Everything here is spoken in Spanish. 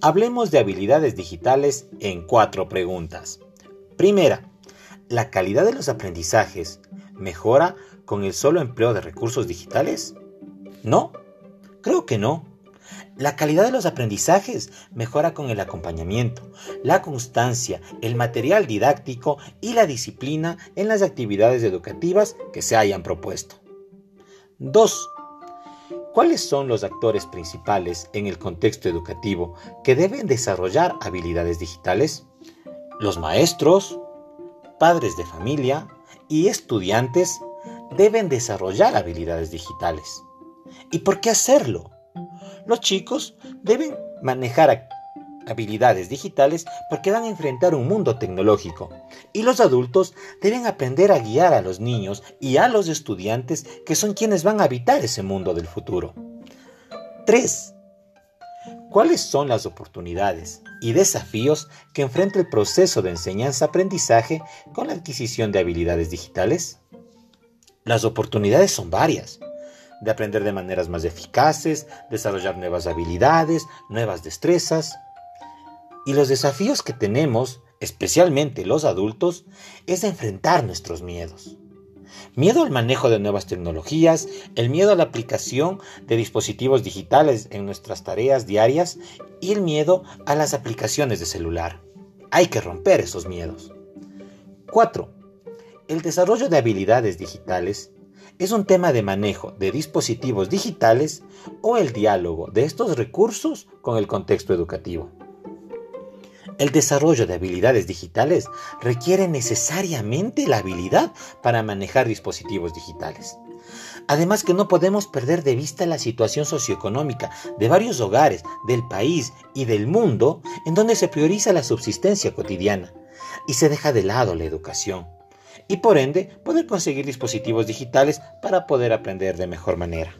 Hablemos de habilidades digitales en cuatro preguntas. Primera, ¿la calidad de los aprendizajes mejora con el solo empleo de recursos digitales? No, creo que no. La calidad de los aprendizajes mejora con el acompañamiento, la constancia, el material didáctico y la disciplina en las actividades educativas que se hayan propuesto. 2. ¿Cuáles son los actores principales en el contexto educativo que deben desarrollar habilidades digitales? Los maestros, padres de familia y estudiantes deben desarrollar habilidades digitales. ¿Y por qué hacerlo? Los chicos deben manejar habilidades digitales porque van a enfrentar un mundo tecnológico y los adultos deben aprender a guiar a los niños y a los estudiantes que son quienes van a habitar ese mundo del futuro. 3. ¿Cuáles son las oportunidades y desafíos que enfrenta el proceso de enseñanza-aprendizaje con la adquisición de habilidades digitales? Las oportunidades son varias de aprender de maneras más eficaces, desarrollar nuevas habilidades, nuevas destrezas. Y los desafíos que tenemos, especialmente los adultos, es enfrentar nuestros miedos. Miedo al manejo de nuevas tecnologías, el miedo a la aplicación de dispositivos digitales en nuestras tareas diarias y el miedo a las aplicaciones de celular. Hay que romper esos miedos. 4. El desarrollo de habilidades digitales es un tema de manejo de dispositivos digitales o el diálogo de estos recursos con el contexto educativo. El desarrollo de habilidades digitales requiere necesariamente la habilidad para manejar dispositivos digitales. Además que no podemos perder de vista la situación socioeconómica de varios hogares del país y del mundo en donde se prioriza la subsistencia cotidiana y se deja de lado la educación. Y por ende poder conseguir dispositivos digitales para poder aprender de mejor manera.